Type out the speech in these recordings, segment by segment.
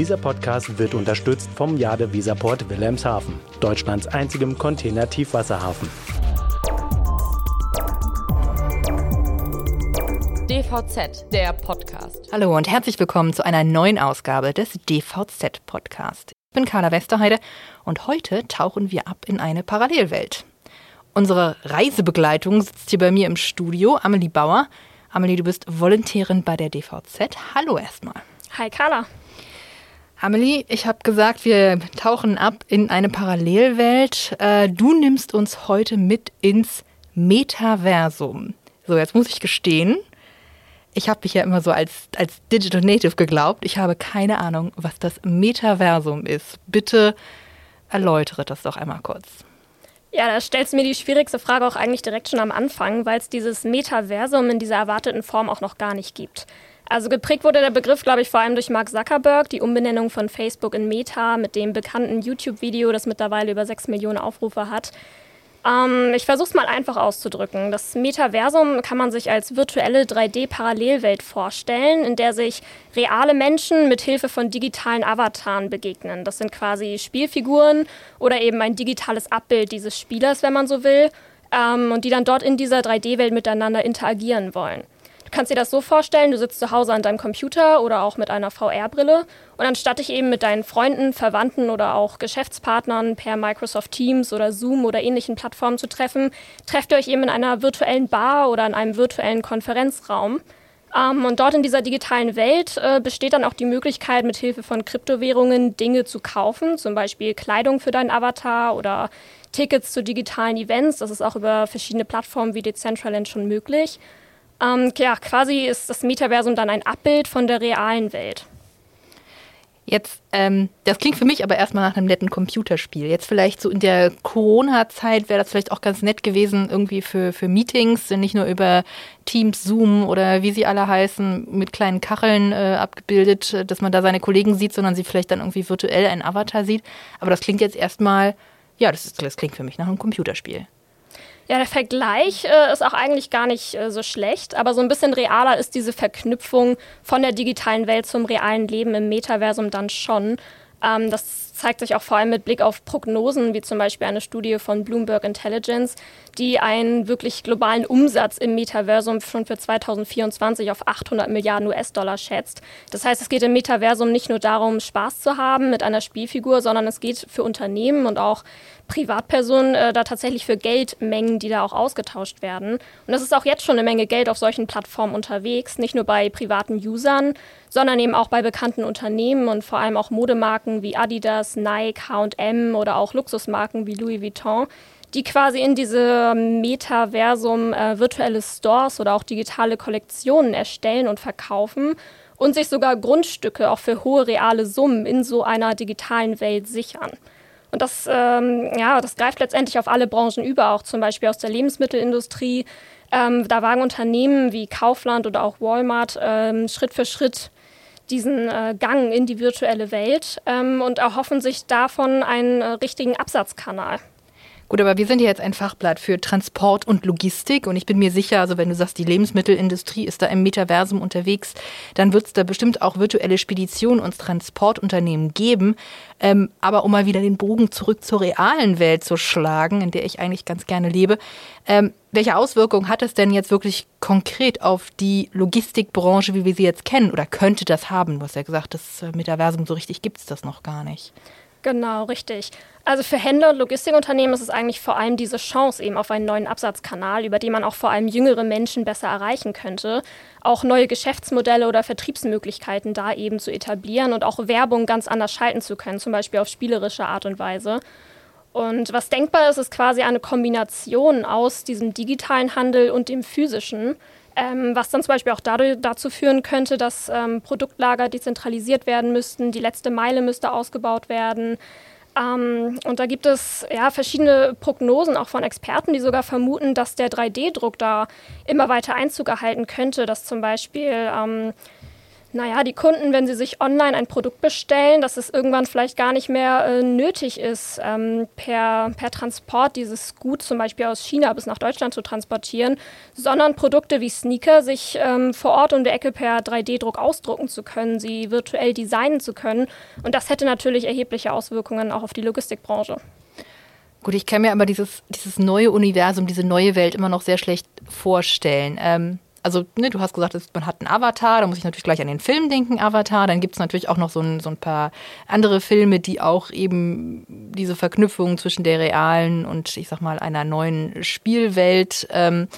Dieser Podcast wird unterstützt vom Jade Visaport Wilhelmshaven, Deutschlands einzigem Container-Tiefwasserhafen. DVZ, der Podcast. Hallo und herzlich willkommen zu einer neuen Ausgabe des DVZ Podcast. Ich bin Carla Westerheide und heute tauchen wir ab in eine Parallelwelt. Unsere Reisebegleitung sitzt hier bei mir im Studio, Amelie Bauer. Amelie, du bist Volontärin bei der DVZ. Hallo erstmal. Hi Carla. Amelie, ich habe gesagt, wir tauchen ab in eine Parallelwelt. Äh, du nimmst uns heute mit ins Metaversum. So, jetzt muss ich gestehen, ich habe mich ja immer so als, als Digital Native geglaubt. Ich habe keine Ahnung, was das Metaversum ist. Bitte erläutere das doch einmal kurz. Ja, da stellst du mir die schwierigste Frage auch eigentlich direkt schon am Anfang, weil es dieses Metaversum in dieser erwarteten Form auch noch gar nicht gibt. Also geprägt wurde der Begriff, glaube ich, vor allem durch Mark Zuckerberg, die Umbenennung von Facebook in Meta mit dem bekannten YouTube-Video, das mittlerweile über 6 Millionen Aufrufe hat. Ähm, ich versuche es mal einfach auszudrücken. Das Metaversum kann man sich als virtuelle 3D-Parallelwelt vorstellen, in der sich reale Menschen mit Hilfe von digitalen Avataren begegnen. Das sind quasi Spielfiguren oder eben ein digitales Abbild dieses Spielers, wenn man so will, ähm, und die dann dort in dieser 3D-Welt miteinander interagieren wollen. Du kannst dir das so vorstellen, du sitzt zu Hause an deinem Computer oder auch mit einer VR-Brille und anstatt dich eben mit deinen Freunden, Verwandten oder auch Geschäftspartnern per Microsoft Teams oder Zoom oder ähnlichen Plattformen zu treffen, trefft ihr euch eben in einer virtuellen Bar oder in einem virtuellen Konferenzraum. Ähm, und dort in dieser digitalen Welt äh, besteht dann auch die Möglichkeit, mit Hilfe von Kryptowährungen Dinge zu kaufen, zum Beispiel Kleidung für deinen Avatar oder Tickets zu digitalen Events. Das ist auch über verschiedene Plattformen wie Decentraland schon möglich. Ähm, ja, quasi ist das Metaversum dann ein Abbild von der realen Welt. Jetzt, ähm, das klingt für mich aber erstmal nach einem netten Computerspiel. Jetzt vielleicht so in der Corona-Zeit wäre das vielleicht auch ganz nett gewesen, irgendwie für, für Meetings, nicht nur über Teams, Zoom oder wie sie alle heißen, mit kleinen Kacheln äh, abgebildet, dass man da seine Kollegen sieht, sondern sie vielleicht dann irgendwie virtuell einen Avatar sieht. Aber das klingt jetzt erstmal, ja, das, ist, das klingt für mich nach einem Computerspiel. Ja, der Vergleich äh, ist auch eigentlich gar nicht äh, so schlecht, aber so ein bisschen realer ist diese Verknüpfung von der digitalen Welt zum realen Leben im Metaversum dann schon. Ähm, das zeigt sich auch vor allem mit Blick auf Prognosen, wie zum Beispiel eine Studie von Bloomberg Intelligence, die einen wirklich globalen Umsatz im Metaversum schon für 2024 auf 800 Milliarden US-Dollar schätzt. Das heißt, es geht im Metaversum nicht nur darum, Spaß zu haben mit einer Spielfigur, sondern es geht für Unternehmen und auch Privatpersonen äh, da tatsächlich für Geldmengen, die da auch ausgetauscht werden. Und es ist auch jetzt schon eine Menge Geld auf solchen Plattformen unterwegs, nicht nur bei privaten Usern, sondern eben auch bei bekannten Unternehmen und vor allem auch Modemarken wie Adidas, Nike, H&M oder auch Luxusmarken wie Louis Vuitton, die quasi in diese Metaversum äh, virtuelle Stores oder auch digitale Kollektionen erstellen und verkaufen und sich sogar Grundstücke auch für hohe reale Summen in so einer digitalen Welt sichern. Und das, ähm, ja, das greift letztendlich auf alle Branchen über, auch zum Beispiel aus der Lebensmittelindustrie. Ähm, da wagen Unternehmen wie Kaufland oder auch Walmart ähm, Schritt für Schritt diesen äh, Gang in die virtuelle Welt ähm, und erhoffen sich davon einen äh, richtigen Absatzkanal. Gut, aber wir sind ja jetzt ein Fachblatt für Transport und Logistik und ich bin mir sicher, also wenn du sagst, die Lebensmittelindustrie ist da im Metaversum unterwegs, dann wird es da bestimmt auch virtuelle Speditionen und Transportunternehmen geben. Ähm, aber um mal wieder den Bogen zurück zur realen Welt zu schlagen, in der ich eigentlich ganz gerne lebe, ähm, welche Auswirkungen hat es denn jetzt wirklich konkret auf die Logistikbranche, wie wir sie jetzt kennen? Oder könnte das haben? Du hast ja gesagt, das äh, Metaversum so richtig gibt es das noch gar nicht. Genau, richtig. Also für Händler und Logistikunternehmen ist es eigentlich vor allem diese Chance eben auf einen neuen Absatzkanal, über den man auch vor allem jüngere Menschen besser erreichen könnte, auch neue Geschäftsmodelle oder Vertriebsmöglichkeiten da eben zu etablieren und auch Werbung ganz anders schalten zu können, zum Beispiel auf spielerische Art und Weise. Und was denkbar ist, ist quasi eine Kombination aus diesem digitalen Handel und dem physischen. Ähm, was dann zum Beispiel auch dadurch, dazu führen könnte, dass ähm, Produktlager dezentralisiert werden müssten, die letzte Meile müsste ausgebaut werden. Ähm, und da gibt es ja verschiedene Prognosen auch von Experten, die sogar vermuten, dass der 3D-Druck da immer weiter Einzug erhalten könnte, dass zum Beispiel ähm, Naja, die Kunden, wenn sie sich online ein Produkt bestellen, dass es irgendwann vielleicht gar nicht mehr äh, nötig ist, ähm, per, per Transport dieses Gut zum Beispiel aus China bis nach Deutschland zu transportieren, sondern Produkte wie Sneaker sich ähm, vor Ort um die Ecke per 3D-Druck ausdrucken zu können, sie virtuell designen zu können. Und das hätte natürlich erhebliche Auswirkungen auch auf die Logistikbranche. Gut, ich kann mir aber dieses, dieses neue Universum, diese neue Welt immer noch sehr schlecht vorstellen. Ähm also ne, du hast gesagt, man hat einen Avatar, da muss ich natürlich gleich an den Film denken, Avatar. Dann gibt es natürlich auch noch so ein, so ein paar andere Filme, die auch eben diese Verknüpfung zwischen der realen und ich sag mal einer neuen Spielwelt ähm,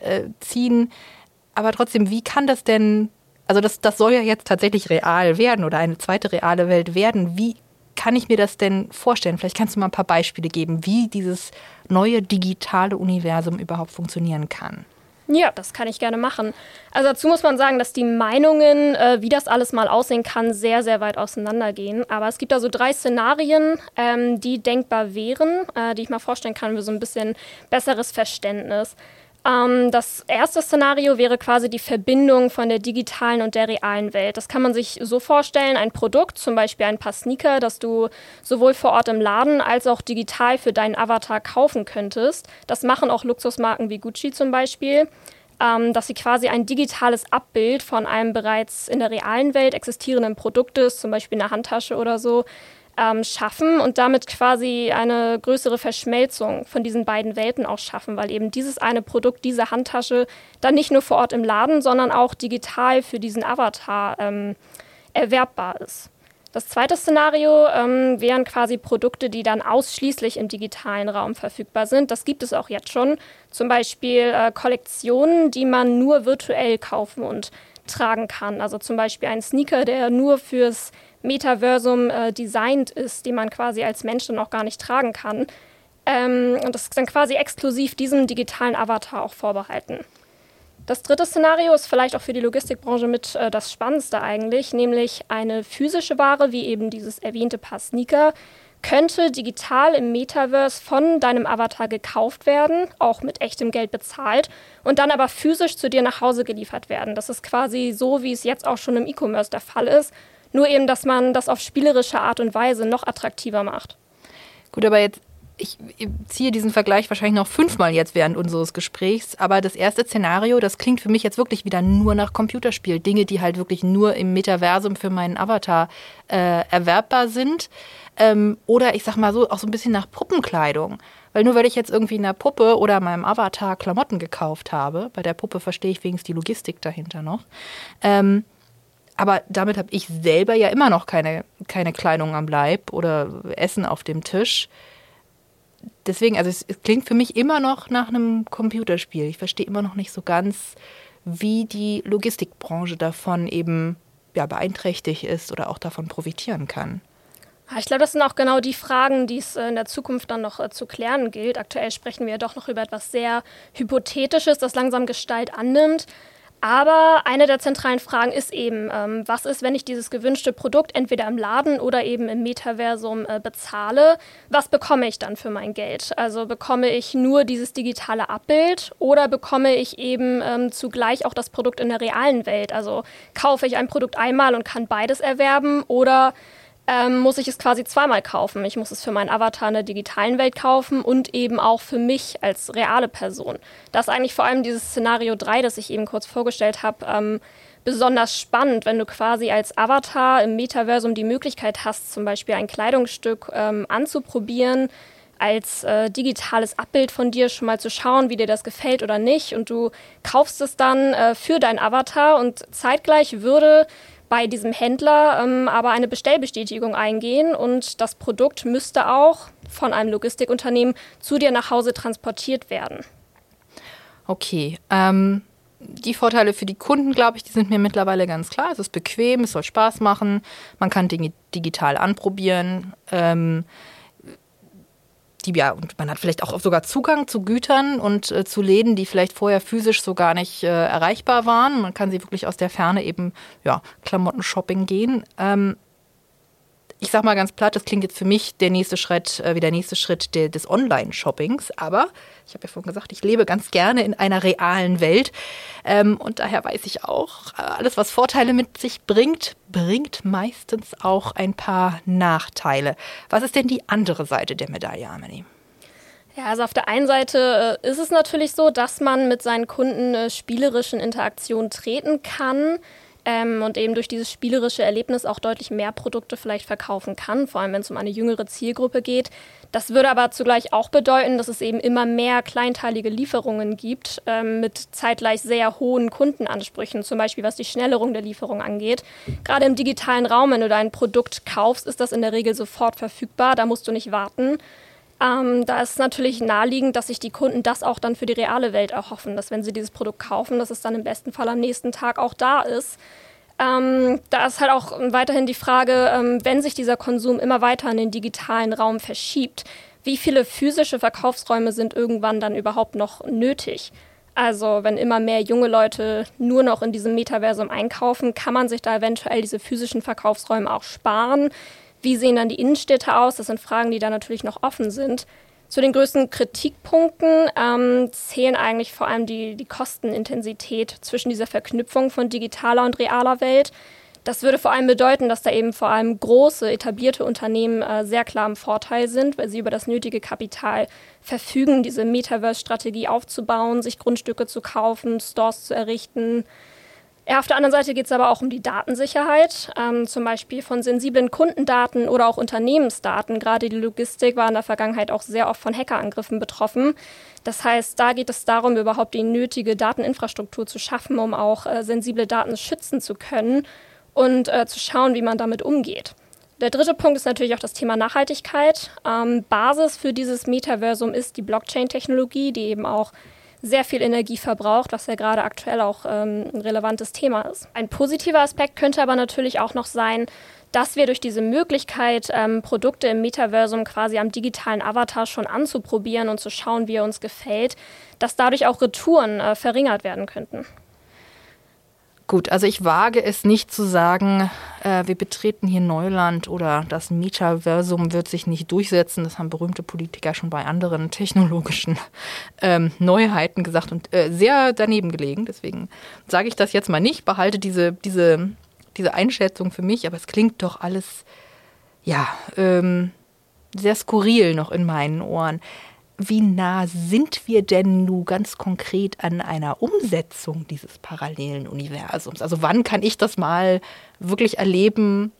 äh, ziehen. Aber trotzdem, wie kann das denn, also das, das soll ja jetzt tatsächlich real werden oder eine zweite reale Welt werden. Wie kann ich mir das denn vorstellen? Vielleicht kannst du mal ein paar Beispiele geben, wie dieses neue digitale Universum überhaupt funktionieren kann. Ja, das kann ich gerne machen. Also dazu muss man sagen, dass die Meinungen, äh, wie das alles mal aussehen kann, sehr, sehr weit auseinandergehen. Aber es gibt da so drei Szenarien, ähm, die denkbar wären, äh, die ich mal vorstellen kann für so ein bisschen besseres Verständnis. Ähm, das erste Szenario wäre quasi die Verbindung von der digitalen und der realen Welt. Das kann man sich so vorstellen, ein Produkt, zum Beispiel ein paar Sneaker, das du sowohl vor Ort im Laden als auch digital für deinen Avatar kaufen könntest. Das machen auch Luxusmarken wie Gucci zum Beispiel. Ähm, dass sie quasi ein digitales Abbild von einem bereits in der realen Welt existierenden Produktes, zum Beispiel eine Handtasche oder so, ähm, schaffen und damit quasi eine größere Verschmelzung von diesen beiden Welten auch schaffen, weil eben dieses eine Produkt, diese Handtasche, dann nicht nur vor Ort im Laden, sondern auch digital für diesen Avatar ähm, erwerbbar ist. Das zweite Szenario ähm, wären quasi Produkte, die dann ausschließlich im digitalen Raum verfügbar sind. Das gibt es auch jetzt schon. Zum Beispiel äh, Kollektionen, die man nur virtuell kaufen und tragen kann. Also zum Beispiel ein Sneaker, der nur fürs Metaversum äh, designt ist, die man quasi als Mensch dann auch gar nicht tragen kann. Ähm, und das ist dann quasi exklusiv diesem digitalen Avatar auch vorbehalten. Das dritte Szenario ist vielleicht auch für die Logistikbranche mit äh, das Spannendste eigentlich, nämlich eine physische Ware, wie eben dieses erwähnte Paar Sneaker, könnte digital im Metaverse von deinem Avatar gekauft werden, auch mit echtem Geld bezahlt und dann aber physisch zu dir nach Hause geliefert werden. Das ist quasi so, wie es jetzt auch schon im E-Commerce der Fall ist, nur eben, dass man das auf spielerische Art und Weise noch attraktiver macht. Gut, aber jetzt ich ziehe diesen Vergleich wahrscheinlich noch fünfmal jetzt während unseres Gesprächs, aber das erste Szenario, das klingt für mich jetzt wirklich wieder nur nach Computerspiel. Dinge, die halt wirklich nur im Metaversum für meinen Avatar äh, erwerbbar sind. Ähm, oder ich sag mal so, auch so ein bisschen nach Puppenkleidung. Weil nur weil ich jetzt irgendwie einer Puppe oder meinem Avatar Klamotten gekauft habe, bei der Puppe verstehe ich wenigstens die Logistik dahinter noch. Ähm, aber damit habe ich selber ja immer noch keine, keine Kleidung am Leib oder Essen auf dem Tisch. Deswegen, also es, es klingt für mich immer noch nach einem Computerspiel. Ich verstehe immer noch nicht so ganz, wie die Logistikbranche davon eben ja, beeinträchtigt ist oder auch davon profitieren kann. Ich glaube, das sind auch genau die Fragen, die es äh, in der Zukunft dann noch äh, zu klären gilt. Aktuell sprechen wir ja doch noch über etwas sehr Hypothetisches, das langsam Gestalt annimmt. Aber eine der zentralen Fragen ist eben, ähm, was ist, wenn ich dieses gewünschte Produkt entweder im Laden oder eben im Metaversum äh, bezahle? Was bekomme ich dann für mein Geld? Also bekomme ich nur dieses digitale Abbild oder bekomme ich eben ähm, zugleich auch das Produkt in der realen Welt? Also kaufe ich ein Produkt einmal und kann beides erwerben oder ähm, muss ich es quasi zweimal kaufen. Ich muss es für meinen Avatar in der digitalen Welt kaufen und eben auch für mich als reale Person. Das ist eigentlich vor allem dieses Szenario 3, das ich eben kurz vorgestellt habe, ähm, besonders spannend, wenn du quasi als Avatar im Metaversum die Möglichkeit hast, zum Beispiel ein Kleidungsstück ähm, anzuprobieren, als äh, digitales Abbild von dir schon mal zu schauen, wie dir das gefällt oder nicht. Und du kaufst es dann äh, für deinen Avatar und zeitgleich würde bei diesem Händler ähm, aber eine Bestellbestätigung eingehen und das Produkt müsste auch von einem Logistikunternehmen zu dir nach Hause transportiert werden. Okay. Ähm, die Vorteile für die Kunden, glaube ich, die sind mir mittlerweile ganz klar. Es ist bequem, es soll Spaß machen, man kann Dinge digital anprobieren. Ähm, ja, und man hat vielleicht auch sogar Zugang zu Gütern und äh, zu Läden, die vielleicht vorher physisch so gar nicht äh, erreichbar waren. Man kann sie wirklich aus der Ferne eben, ja, Klamotten-Shopping gehen. Ähm, ich sag mal ganz platt, das klingt jetzt für mich der nächste Schritt, äh, wie der nächste Schritt de, des Online-Shoppings. Aber ich habe ja vorhin gesagt, ich lebe ganz gerne in einer realen Welt. Ähm, und daher weiß ich auch, äh, alles, was Vorteile mit sich bringt, bringt meistens auch ein paar Nachteile. Was ist denn die andere Seite der Medaille, Amelie? Ja, also auf der einen Seite äh, ist es natürlich so, dass man mit seinen Kunden äh, spielerischen Interaktion treten kann ähm, und eben durch dieses spielerische Erlebnis auch deutlich mehr Produkte vielleicht verkaufen kann, vor allem wenn es um eine jüngere Zielgruppe geht. Das würde aber zugleich auch bedeuten, dass es eben immer mehr kleinteilige Lieferungen gibt ähm, mit zeitgleich sehr hohen Kundenansprüchen, zum Beispiel was die Schnellerung der Lieferung angeht. Gerade im digitalen Raum, wenn du dein Produkt kaufst, ist das in der Regel sofort verfügbar, da musst du nicht warten. Ähm, da ist natürlich naheliegend, dass sich die Kunden das auch dann für die reale Welt erhoffen, dass wenn sie dieses Produkt kaufen, dass es dann im besten Fall am nächsten Tag auch da ist. Ähm, da ist halt auch weiterhin die Frage, ähm, wenn sich dieser Konsum immer weiter in den digitalen Raum verschiebt, wie viele physische Verkaufsräume sind irgendwann dann überhaupt noch nötig? Also wenn immer mehr junge Leute nur noch in diesem Metaversum einkaufen, kann man sich da eventuell diese physischen Verkaufsräume auch sparen? Wie sehen dann die Innenstädte aus? Das sind Fragen, die da natürlich noch offen sind. Zu den größten Kritikpunkten ähm, zählen eigentlich vor allem die, die Kostenintensität zwischen dieser Verknüpfung von digitaler und realer Welt. Das würde vor allem bedeuten, dass da eben vor allem große, etablierte Unternehmen äh, sehr klar im Vorteil sind, weil sie über das nötige Kapital verfügen, diese Metaverse-Strategie aufzubauen, sich Grundstücke zu kaufen, Stores zu errichten, ja, auf der anderen Seite geht es aber auch um die Datensicherheit, ähm, zum Beispiel von sensiblen Kundendaten oder auch Unternehmensdaten. Gerade die Logistik war in der Vergangenheit auch sehr oft von Hackerangriffen betroffen. Das heißt, da geht es darum, überhaupt die nötige Dateninfrastruktur zu schaffen, um auch äh, sensible Daten schützen zu können und äh, zu schauen, wie man damit umgeht. Der dritte Punkt ist natürlich auch das Thema Nachhaltigkeit. Ähm, Basis für dieses Metaversum ist die Blockchain-Technologie, die eben auch sehr viel Energie verbraucht, was ja gerade aktuell auch ähm, ein relevantes Thema ist. Ein positiver Aspekt könnte aber natürlich auch noch sein, dass wir durch diese Möglichkeit, ähm, Produkte im Metaversum quasi am digitalen Avatar schon anzuprobieren und zu schauen, wie er uns gefällt, dass dadurch auch Retouren äh, verringert werden könnten. Gut, also ich wage es nicht zu sagen, äh, wir betreten hier Neuland oder das Metaversum wird sich nicht durchsetzen. Das haben berühmte Politiker schon bei anderen technologischen ähm, Neuheiten gesagt und äh, sehr daneben gelegen. Deswegen sage ich das jetzt mal nicht, behalte diese, diese, diese Einschätzung für mich, aber es klingt doch alles, ja, ähm, sehr skurril noch in meinen Ohren wie nah sind wir denn nun ganz konkret an einer Umsetzung dieses parallelen Universums? Also wann kann ich das mal wirklich erleben,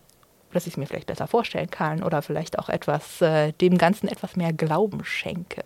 dass ich es mir vielleicht besser vorstellen kann oder vielleicht auch etwas äh, dem Ganzen etwas mehr Glauben schenke?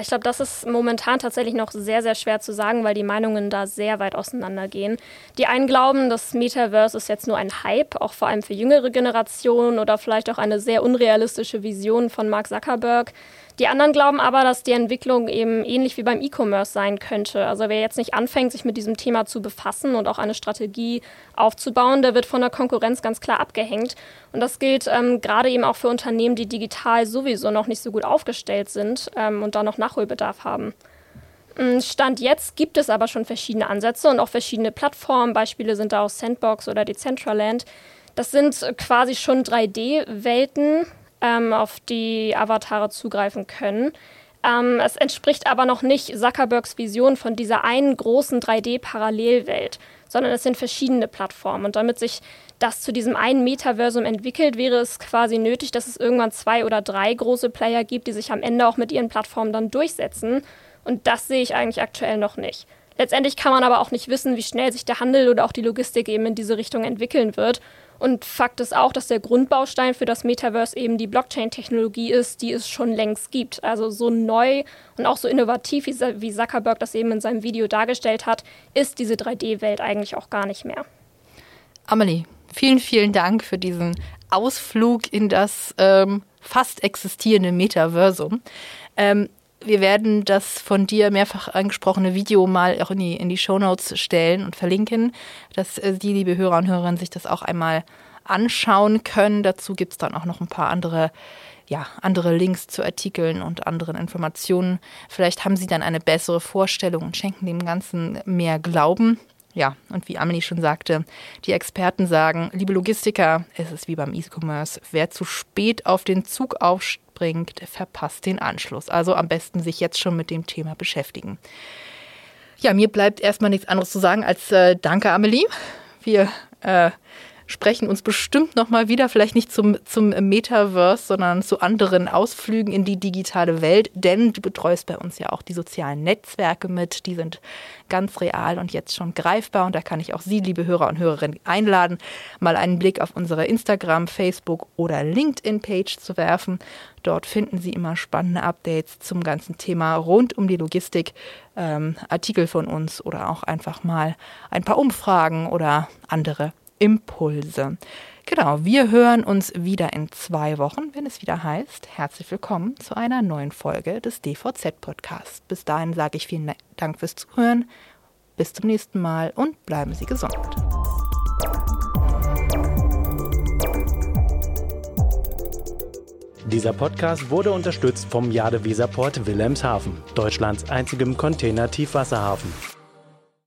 Ich glaube, das ist momentan tatsächlich noch sehr, sehr schwer zu sagen, weil die Meinungen da sehr weit auseinandergehen. Die einen glauben, das Metaverse ist jetzt nur ein Hype, auch vor allem für jüngere Generationen oder vielleicht auch eine sehr unrealistische Vision von Mark Zuckerberg. Die anderen glauben aber, dass die Entwicklung eben ähnlich wie beim E-Commerce sein könnte. Also wer jetzt nicht anfängt, sich mit diesem Thema zu befassen und auch eine Strategie aufzubauen, der wird von der Konkurrenz ganz klar abgehängt. Und das gilt ähm, gerade eben auch für Unternehmen, die digital sowieso noch nicht so gut aufgestellt sind ähm, und da noch Nachholbedarf haben. Mm, Stand jetzt gibt es aber schon verschiedene Ansätze und auch verschiedene Plattformen. Beispiele sind da aus Sandbox oder Decentraland. Das sind quasi schon 3D-Welten, ähm, auf die Avatare zugreifen können. Ähm, es entspricht aber noch nicht Zuckerbergs Vision von dieser einen großen 3D-Parallelwelt, sondern es sind verschiedene Plattformen. Und damit sich das zu diesem einen Metaversum entwickelt, wäre es quasi nötig, dass es irgendwann zwei oder drei große Player gibt, die sich am Ende auch mit ihren Plattformen dann durchsetzen. Und das sehe ich eigentlich aktuell noch nicht. Letztendlich kann man aber auch nicht wissen, wie schnell sich der Handel oder auch die Logistik eben in diese Richtung entwickeln wird. Und Fakt ist auch, dass der Grundbaustein für das Metaverse eben die Blockchain-Technologie ist, die es schon längst gibt. Also so neu und auch so innovativ, wie Zuckerberg das eben in seinem Video dargestellt hat, ist diese 3D-Welt eigentlich auch gar nicht mehr. Amelie, vielen, vielen Dank für diesen Ausflug in das ähm, fast existierende Metaversum. Ähm, wir werden das von dir mehrfach angesprochene Video mal auch in die, in die Shownotes stellen und verlinken, dass äh, die, liebe Hörer und Hörerinnen, sich das auch einmal anschauen können. Dazu gibt es dann auch noch ein paar andere, ja, andere Links zu Artikeln und anderen Informationen. Vielleicht haben Sie dann eine bessere Vorstellung und schenken dem Ganzen mehr Glauben. Ja, und wie Amelie schon sagte, die Experten sagen, liebe Logistiker, es ist wie beim E-Commerce, wer zu spät auf den Zug aufspringt, verpasst den Anschluss. Also am besten sich jetzt schon mit dem Thema beschäftigen. Ja, mir bleibt erstmal nichts anderes zu sagen als äh, Danke, Amelie. Wir äh, sprechen uns bestimmt nochmal wieder, vielleicht nicht zum, zum Metaverse, sondern zu anderen Ausflügen in die digitale Welt, denn du betreust bei uns ja auch die sozialen Netzwerke mit. Die sind ganz real und jetzt schon greifbar und da kann ich auch Sie, liebe Hörer und Hörerinnen, einladen, mal einen Blick auf unsere Instagram, Facebook oder LinkedIn-Page zu werfen. Dort finden Sie immer spannende Updates zum ganzen Thema rund um die Logistik, ähm, Artikel von uns oder auch einfach mal ein paar Umfragen oder andere Impulse. Genau, wir hören uns wieder in zwei Wochen, wenn es wieder heißt, herzlich willkommen zu einer neuen Folge des DVZ-Podcasts. Bis dahin sage ich vielen Dank fürs Zuhören, bis zum nächsten Mal und bleiben Sie gesund. Dieser Podcast wurde unterstützt vom Jade Weserport Wilhelmshaven, Deutschlands einzigem Container-Tiefwasserhafen.